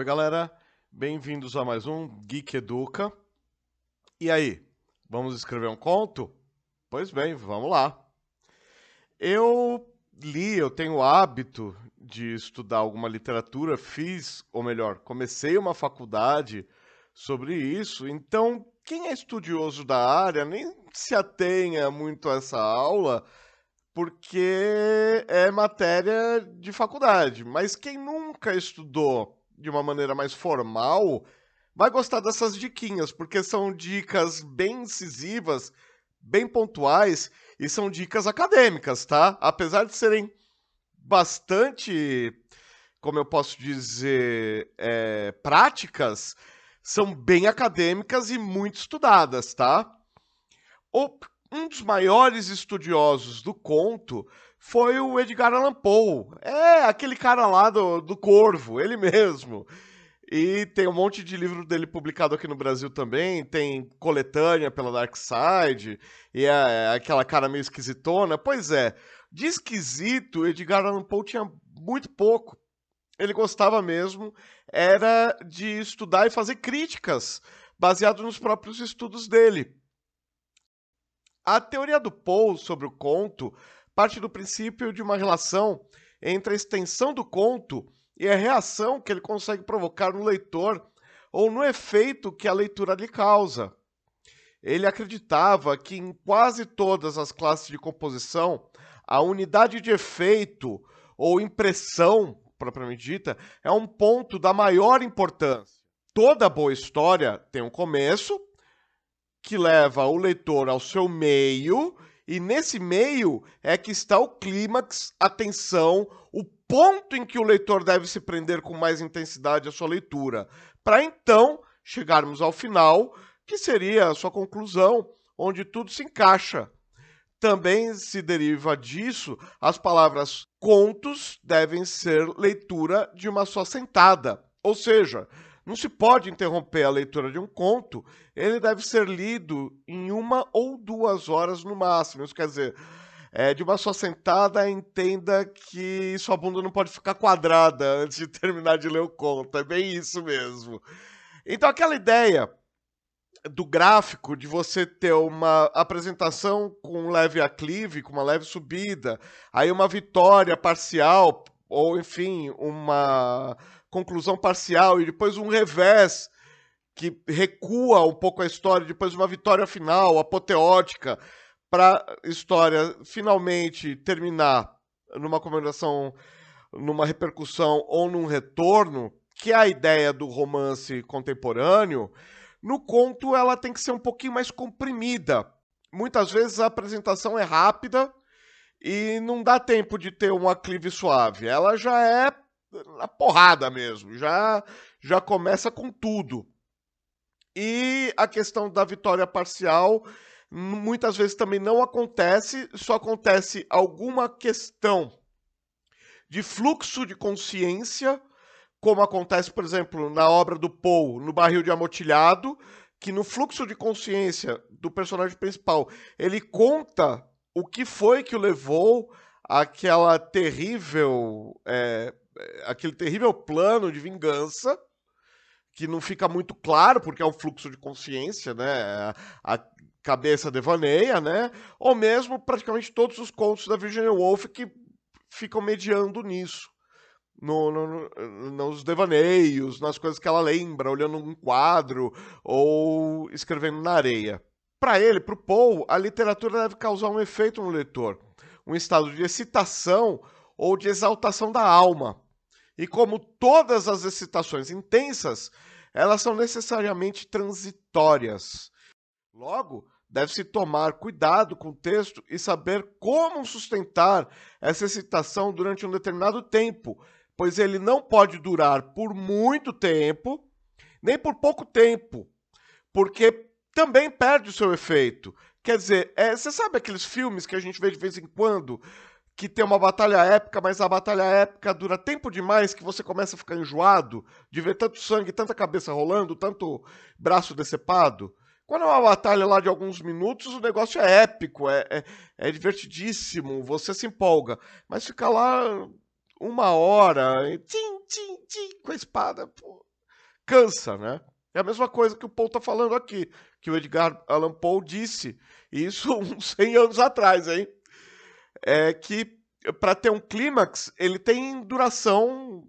Oi, galera. Bem-vindos a mais um Geek Educa. E aí, vamos escrever um conto? Pois bem, vamos lá. Eu li, eu tenho o hábito de estudar alguma literatura, fiz, ou melhor, comecei uma faculdade sobre isso, então quem é estudioso da área nem se atenha muito a essa aula, porque é matéria de faculdade. Mas quem nunca estudou de uma maneira mais formal vai gostar dessas diquinhas, porque são dicas bem incisivas, bem pontuais e são dicas acadêmicas, tá? Apesar de serem bastante, como eu posso dizer, é, práticas, são bem acadêmicas e muito estudadas, tá? O, um dos maiores estudiosos do conto foi o Edgar Allan Poe. É, aquele cara lá do, do Corvo, ele mesmo. E tem um monte de livro dele publicado aqui no Brasil também. Tem coletânea pela Dark Side. E é, é aquela cara meio esquisitona. Pois é, de esquisito, Edgar Allan Poe tinha muito pouco. Ele gostava mesmo era de estudar e fazer críticas baseado nos próprios estudos dele. A teoria do Poe sobre o conto parte do princípio de uma relação entre a extensão do conto e a reação que ele consegue provocar no leitor ou no efeito que a leitura lhe causa. Ele acreditava que em quase todas as classes de composição, a unidade de efeito ou impressão, propriamente dita, é um ponto da maior importância. Toda boa história tem um começo, que leva o leitor ao seu meio, e nesse meio é que está o clímax, a tensão, o ponto em que o leitor deve se prender com mais intensidade à sua leitura, para então chegarmos ao final, que seria a sua conclusão, onde tudo se encaixa. Também se deriva disso as palavras contos devem ser leitura de uma só sentada, ou seja, não se pode interromper a leitura de um conto, ele deve ser lido em uma ou duas horas no máximo. Isso quer dizer, é, de uma só sentada, entenda que sua bunda não pode ficar quadrada antes de terminar de ler o conto. É bem isso mesmo. Então, aquela ideia do gráfico de você ter uma apresentação com um leve aclive, com uma leve subida, aí uma vitória parcial, ou enfim, uma conclusão parcial e depois um revés que recua um pouco a história, depois uma vitória final, apoteótica, para a história finalmente terminar numa comemoração, numa repercussão ou num retorno, que é a ideia do romance contemporâneo, no conto ela tem que ser um pouquinho mais comprimida. Muitas vezes a apresentação é rápida e não dá tempo de ter um aclive suave. Ela já é na porrada mesmo, já já começa com tudo. E a questão da vitória parcial muitas vezes também não acontece, só acontece alguma questão de fluxo de consciência, como acontece, por exemplo, na obra do Poe, no Barril de Amotilhado, que no fluxo de consciência do personagem principal, ele conta o que foi que o levou àquela terrível é, aquele terrível plano de vingança que não fica muito claro porque é um fluxo de consciência, né? A cabeça devaneia, né? Ou mesmo praticamente todos os contos da Virginia Woolf que ficam mediando nisso. No, no, nos devaneios, nas coisas que ela lembra, olhando um quadro ou escrevendo na areia. Para ele, para o Poe, a literatura deve causar um efeito no leitor, um estado de excitação ou de exaltação da alma. E como todas as excitações intensas, elas são necessariamente transitórias. Logo, deve-se tomar cuidado com o texto e saber como sustentar essa excitação durante um determinado tempo, pois ele não pode durar por muito tempo, nem por pouco tempo, porque também perde o seu efeito. Quer dizer, é, você sabe aqueles filmes que a gente vê de vez em quando, que tem uma batalha épica, mas a batalha épica dura tempo demais que você começa a ficar enjoado de ver tanto sangue, tanta cabeça rolando, tanto braço decepado? Quando é uma batalha lá de alguns minutos, o negócio é épico, é, é, é divertidíssimo, você se empolga. Mas ficar lá uma hora, tim, tim, tim, com a espada, pô, cansa, né? É a mesma coisa que o Paul está falando aqui, que o Edgar Allan Poe disse, isso uns 100 anos atrás, hein? É que para ter um clímax, ele tem duração,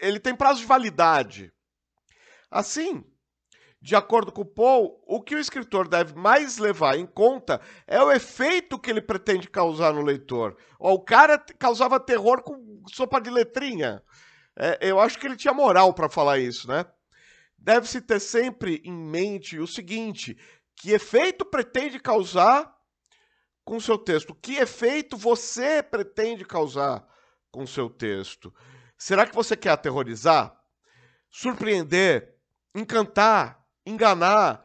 ele tem prazo de validade. Assim, de acordo com o Paul, o que o escritor deve mais levar em conta é o efeito que ele pretende causar no leitor. O cara causava terror com sopa de letrinha. É, eu acho que ele tinha moral para falar isso, né? Deve-se ter sempre em mente o seguinte: que efeito pretende causar com seu texto? Que efeito você pretende causar com seu texto? Será que você quer aterrorizar, surpreender, encantar, enganar?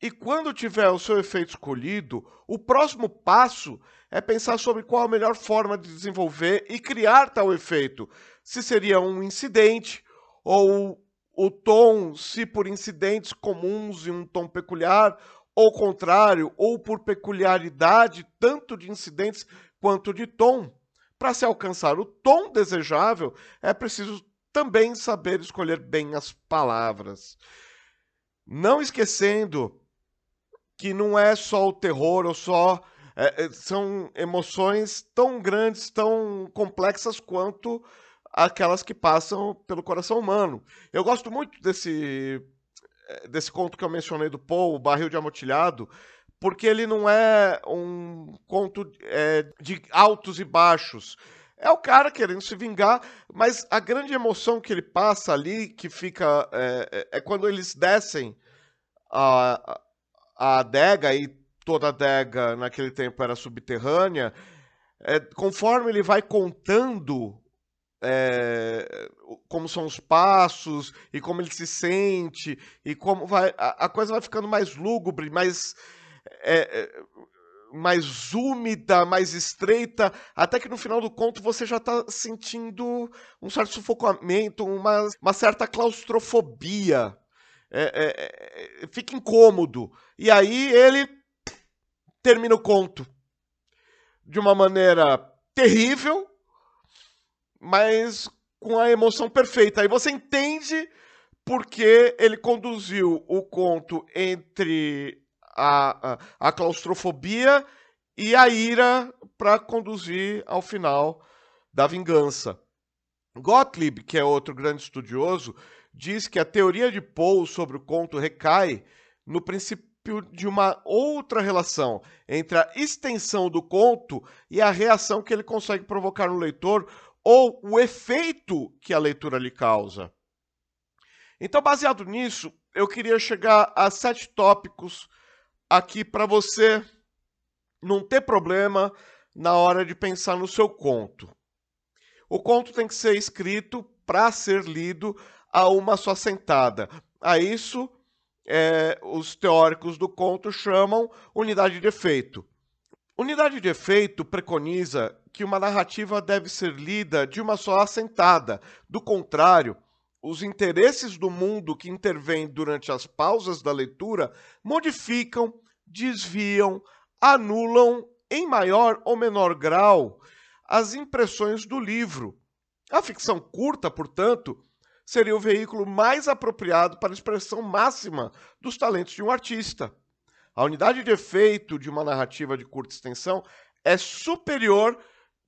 E quando tiver o seu efeito escolhido, o próximo passo é pensar sobre qual a melhor forma de desenvolver e criar tal efeito. Se seria um incidente ou o tom, se por incidentes comuns e um tom peculiar, ou contrário, ou por peculiaridade tanto de incidentes quanto de tom. Para se alcançar o tom desejável, é preciso também saber escolher bem as palavras. Não esquecendo que não é só o terror ou só. É, é são emoções tão grandes, tão complexas quanto aquelas que passam pelo coração humano. Eu gosto muito desse desse conto que eu mencionei do Paul, O Barril de Amotilhado, porque ele não é um conto é, de altos e baixos. É o cara querendo se vingar, mas a grande emoção que ele passa ali, que fica. É, é, é quando eles descem a, a adega, e toda adega naquele tempo era subterrânea. É, conforme ele vai contando é, como são os passos e como ele se sente e como vai a, a coisa vai ficando mais lúgubre, mais é, mais úmida, mais estreita, até que no final do conto você já está sentindo um certo sufocamento, uma, uma certa claustrofobia. É, é, fica incômodo. E aí ele termina o conto de uma maneira terrível, mas com a emoção perfeita. Aí você entende porque ele conduziu o conto entre a, a, a claustrofobia e a ira para conduzir ao final da vingança. Gottlieb, que é outro grande estudioso, diz que a teoria de Poe sobre o conto recai no princípio de uma outra relação entre a extensão do conto e a reação que ele consegue provocar no leitor ou o efeito que a leitura lhe causa. Então, baseado nisso, eu queria chegar a sete tópicos aqui para você não ter problema na hora de pensar no seu conto. O conto tem que ser escrito para ser lido a uma só sentada. A isso, é, os teóricos do conto chamam unidade de efeito. Unidade de efeito preconiza que uma narrativa deve ser lida de uma só assentada. Do contrário, os interesses do mundo que intervêm durante as pausas da leitura modificam, desviam, anulam, em maior ou menor grau, as impressões do livro. A ficção curta, portanto, seria o veículo mais apropriado para a expressão máxima dos talentos de um artista. A unidade de efeito de uma narrativa de curta extensão é superior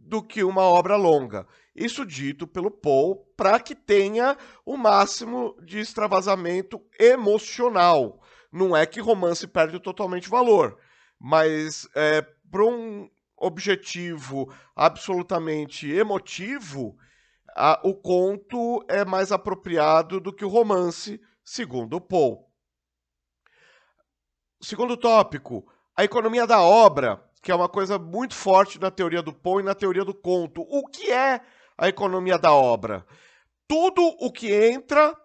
do que uma obra longa. Isso dito pelo Paul para que tenha o máximo de extravasamento emocional. Não é que romance perde totalmente valor, mas é, para um objetivo absolutamente emotivo, a, o conto é mais apropriado do que o romance, segundo Paul. Segundo tópico, a economia da obra que é uma coisa muito forte na teoria do Poe e na teoria do conto. O que é a economia da obra? Tudo o que entra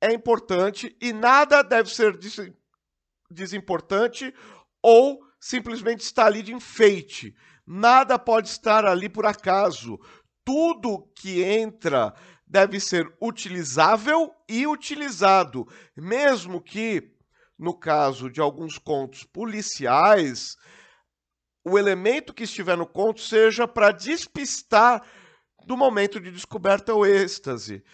é importante e nada deve ser des desimportante ou simplesmente estar ali de enfeite. Nada pode estar ali por acaso. Tudo que entra deve ser utilizável e utilizado, mesmo que, no caso de alguns contos policiais, o elemento que estiver no conto seja para despistar do momento de descoberta ou êxtase.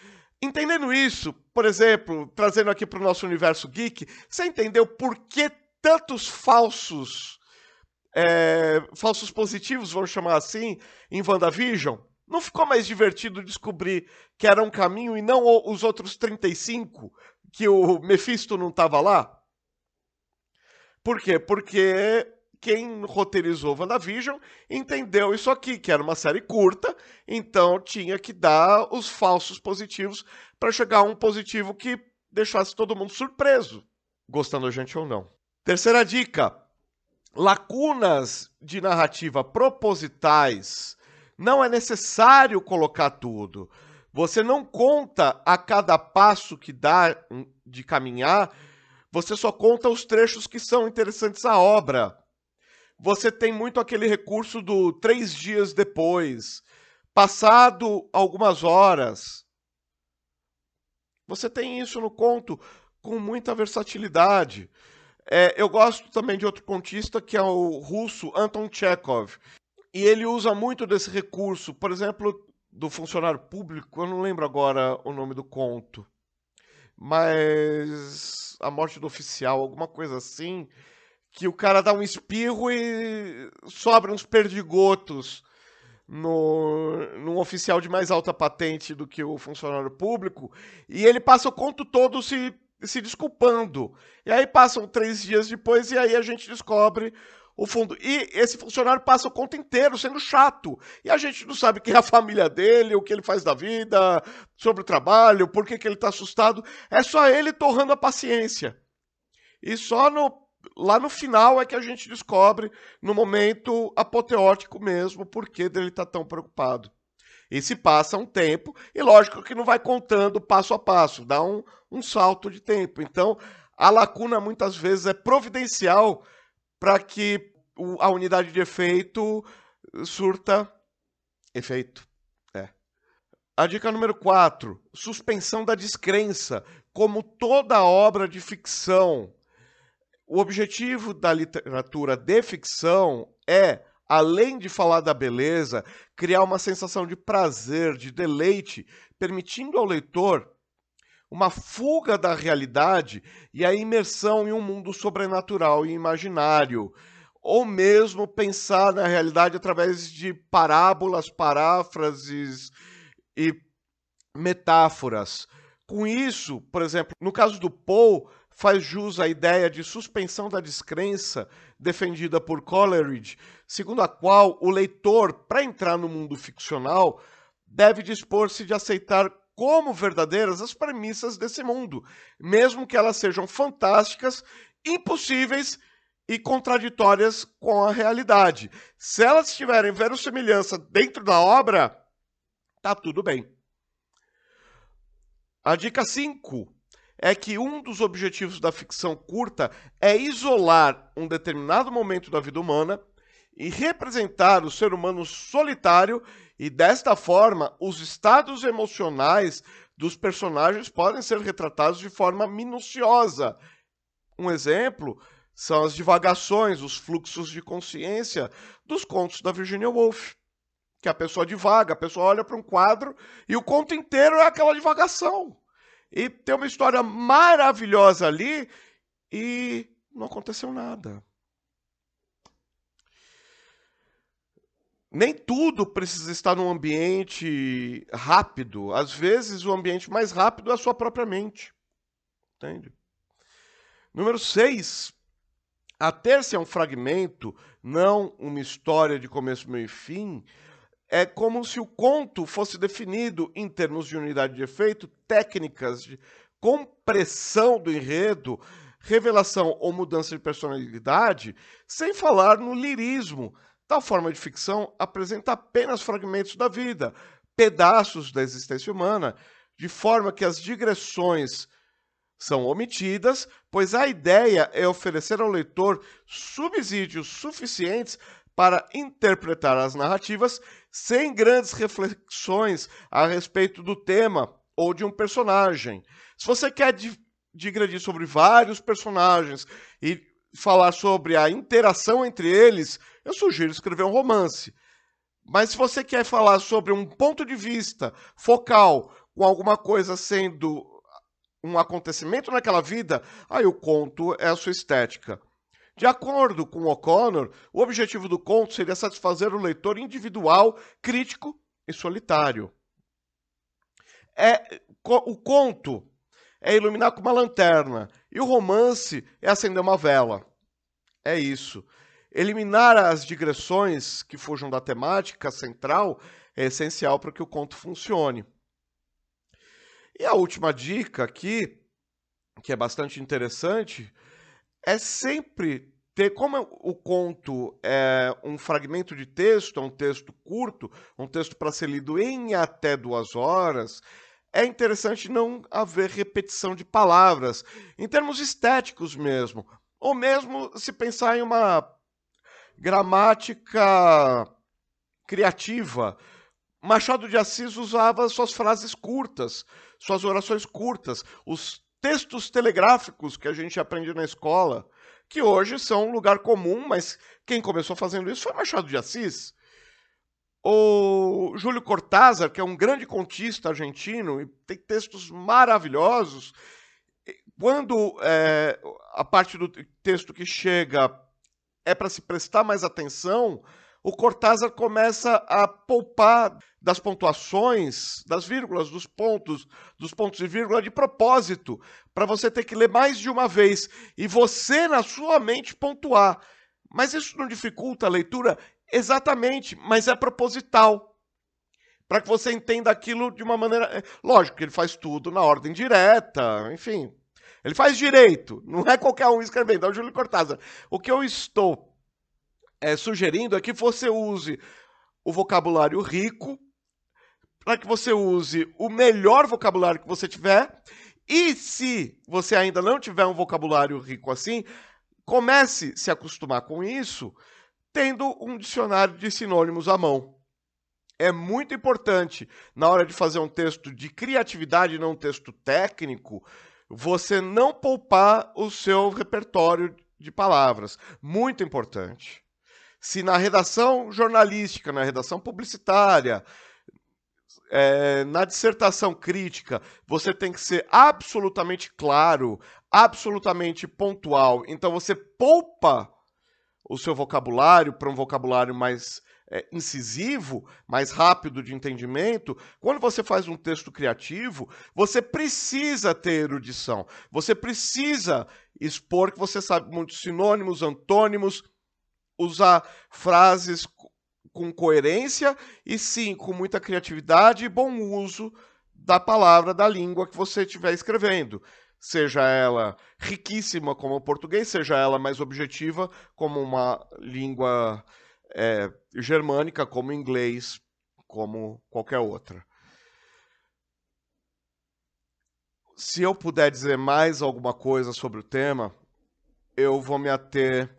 Entendendo isso, por exemplo, trazendo aqui para o nosso universo geek, você entendeu por que tantos falsos, é, falsos positivos, vamos chamar assim, em WandaVision? Não ficou mais divertido descobrir que era um caminho e não os outros 35, que o Mephisto não estava lá? Por quê? Porque quem roteirizou WandaVision entendeu isso aqui, que era uma série curta, então tinha que dar os falsos positivos para chegar a um positivo que deixasse todo mundo surpreso, gostando a gente ou não. Terceira dica: lacunas de narrativa propositais. Não é necessário colocar tudo. Você não conta a cada passo que dá de caminhar, você só conta os trechos que são interessantes à obra você tem muito aquele recurso do três dias depois, passado algumas horas. Você tem isso no conto com muita versatilidade. É, eu gosto também de outro contista que é o russo Anton Chekhov. E ele usa muito desse recurso, por exemplo, do funcionário público, eu não lembro agora o nome do conto, mas a morte do oficial, alguma coisa assim que o cara dá um espirro e sobra uns perdigotos no, num oficial de mais alta patente do que o funcionário público, e ele passa o conto todo se, se desculpando. E aí passam três dias depois, e aí a gente descobre o fundo. E esse funcionário passa o conto inteiro sendo chato. E a gente não sabe quem é a família dele, o que ele faz da vida, sobre o trabalho, por que, que ele está assustado. É só ele torrando a paciência. E só no lá no final é que a gente descobre, no momento apoteótico mesmo, por que dele estar tá tão preocupado. E se passa um tempo, e lógico que não vai contando passo a passo, dá um, um salto de tempo. Então, a lacuna muitas vezes é providencial para que a unidade de efeito surta efeito. É. A dica número 4: suspensão da descrença. Como toda obra de ficção o objetivo da literatura de ficção é, além de falar da beleza, criar uma sensação de prazer, de deleite, permitindo ao leitor uma fuga da realidade e a imersão em um mundo sobrenatural e imaginário, ou mesmo pensar na realidade através de parábolas, paráfrases e metáforas. Com isso, por exemplo, no caso do Poe, faz jus à ideia de suspensão da descrença defendida por Coleridge, segundo a qual o leitor, para entrar no mundo ficcional, deve dispor-se de aceitar como verdadeiras as premissas desse mundo, mesmo que elas sejam fantásticas, impossíveis e contraditórias com a realidade. Se elas tiverem verossimilhança dentro da obra, tá tudo bem. A dica 5 é que um dos objetivos da ficção curta é isolar um determinado momento da vida humana e representar o ser humano solitário, e desta forma, os estados emocionais dos personagens podem ser retratados de forma minuciosa. Um exemplo são as divagações, os fluxos de consciência dos contos da Virginia Woolf. Que a pessoa divaga, a pessoa olha para um quadro e o conto inteiro é aquela divagação. E tem uma história maravilhosa ali e não aconteceu nada. Nem tudo precisa estar num ambiente rápido. Às vezes, o ambiente mais rápido é a sua própria mente. Entende? Número 6. A terça é um fragmento, não uma história de começo, meio e fim, é como se o conto fosse definido em termos de unidade de efeito, técnicas de compressão do enredo, revelação ou mudança de personalidade, sem falar no lirismo. Tal forma de ficção apresenta apenas fragmentos da vida, pedaços da existência humana, de forma que as digressões são omitidas, pois a ideia é oferecer ao leitor subsídios suficientes para interpretar as narrativas sem grandes reflexões a respeito do tema ou de um personagem. Se você quer digredir sobre vários personagens e falar sobre a interação entre eles, eu sugiro escrever um romance. Mas se você quer falar sobre um ponto de vista focal com alguma coisa sendo um acontecimento naquela vida, aí o conto é a sua estética. De acordo com O'Connor, o objetivo do conto seria satisfazer o leitor individual, crítico e solitário. É, o conto é iluminar com uma lanterna e o romance é acender uma vela. É isso. Eliminar as digressões que fujam da temática central é essencial para que o conto funcione. E a última dica aqui, que é bastante interessante, é sempre ter, como o conto é um fragmento de texto, é um texto curto, um texto para ser lido em até duas horas, é interessante não haver repetição de palavras, em termos estéticos mesmo, ou mesmo se pensar em uma gramática criativa. Machado de Assis usava suas frases curtas, suas orações curtas, os textos telegráficos que a gente aprende na escola, que hoje são um lugar comum, mas quem começou fazendo isso foi Machado de Assis. O Júlio Cortázar, que é um grande contista argentino e tem textos maravilhosos, quando é, a parte do texto que chega é para se prestar mais atenção, o Cortázar começa a poupar das pontuações, das vírgulas, dos pontos, dos pontos e vírgula de propósito, para você ter que ler mais de uma vez e você na sua mente pontuar. Mas isso não dificulta a leitura exatamente, mas é proposital. Para que você entenda aquilo de uma maneira. É, lógico que ele faz tudo na ordem direta, enfim. Ele faz direito, não é qualquer um escrevendo, é o Júlio Cortázar. O que eu estou é, sugerindo é que você use o vocabulário rico, para que você use o melhor vocabulário que você tiver. E se você ainda não tiver um vocabulário rico assim, comece a se acostumar com isso, tendo um dicionário de sinônimos à mão. É muito importante, na hora de fazer um texto de criatividade, não um texto técnico, você não poupar o seu repertório de palavras. Muito importante se na redação jornalística, na redação publicitária, é, na dissertação crítica, você tem que ser absolutamente claro, absolutamente pontual. Então você poupa o seu vocabulário para um vocabulário mais é, incisivo, mais rápido de entendimento. Quando você faz um texto criativo, você precisa ter erudição. Você precisa expor que você sabe muitos sinônimos, antônimos usar frases com coerência e sim com muita criatividade e bom uso da palavra, da língua que você estiver escrevendo. Seja ela riquíssima como o português, seja ela mais objetiva como uma língua é, germânica, como inglês, como qualquer outra. Se eu puder dizer mais alguma coisa sobre o tema, eu vou me ater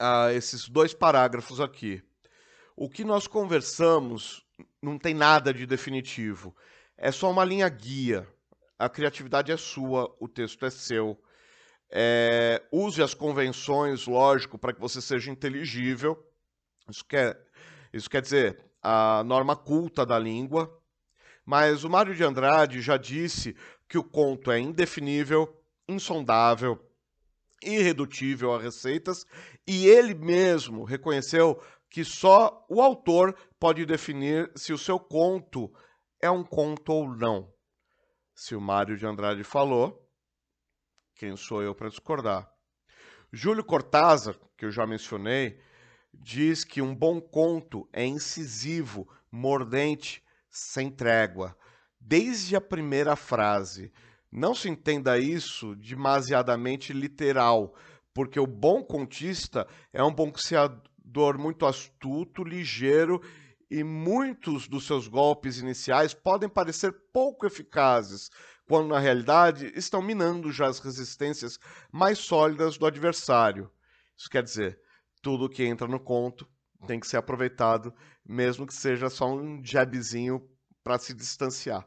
a esses dois parágrafos aqui. O que nós conversamos não tem nada de definitivo. É só uma linha guia. A criatividade é sua, o texto é seu. É, use as convenções, lógico, para que você seja inteligível. Isso quer, isso quer dizer a norma culta da língua. Mas o Mário de Andrade já disse que o conto é indefinível, insondável, irredutível a receitas, e ele mesmo reconheceu que só o autor pode definir se o seu conto é um conto ou não. Se o Mário de Andrade falou, quem sou eu para discordar? Júlio Cortázar, que eu já mencionei, diz que um bom conto é incisivo, mordente, sem trégua, desde a primeira frase. Não se entenda isso demasiadamente literal, porque o bom contista é um boxeador muito astuto, ligeiro e muitos dos seus golpes iniciais podem parecer pouco eficazes, quando na realidade estão minando já as resistências mais sólidas do adversário. Isso quer dizer, tudo que entra no conto tem que ser aproveitado, mesmo que seja só um jabzinho para se distanciar.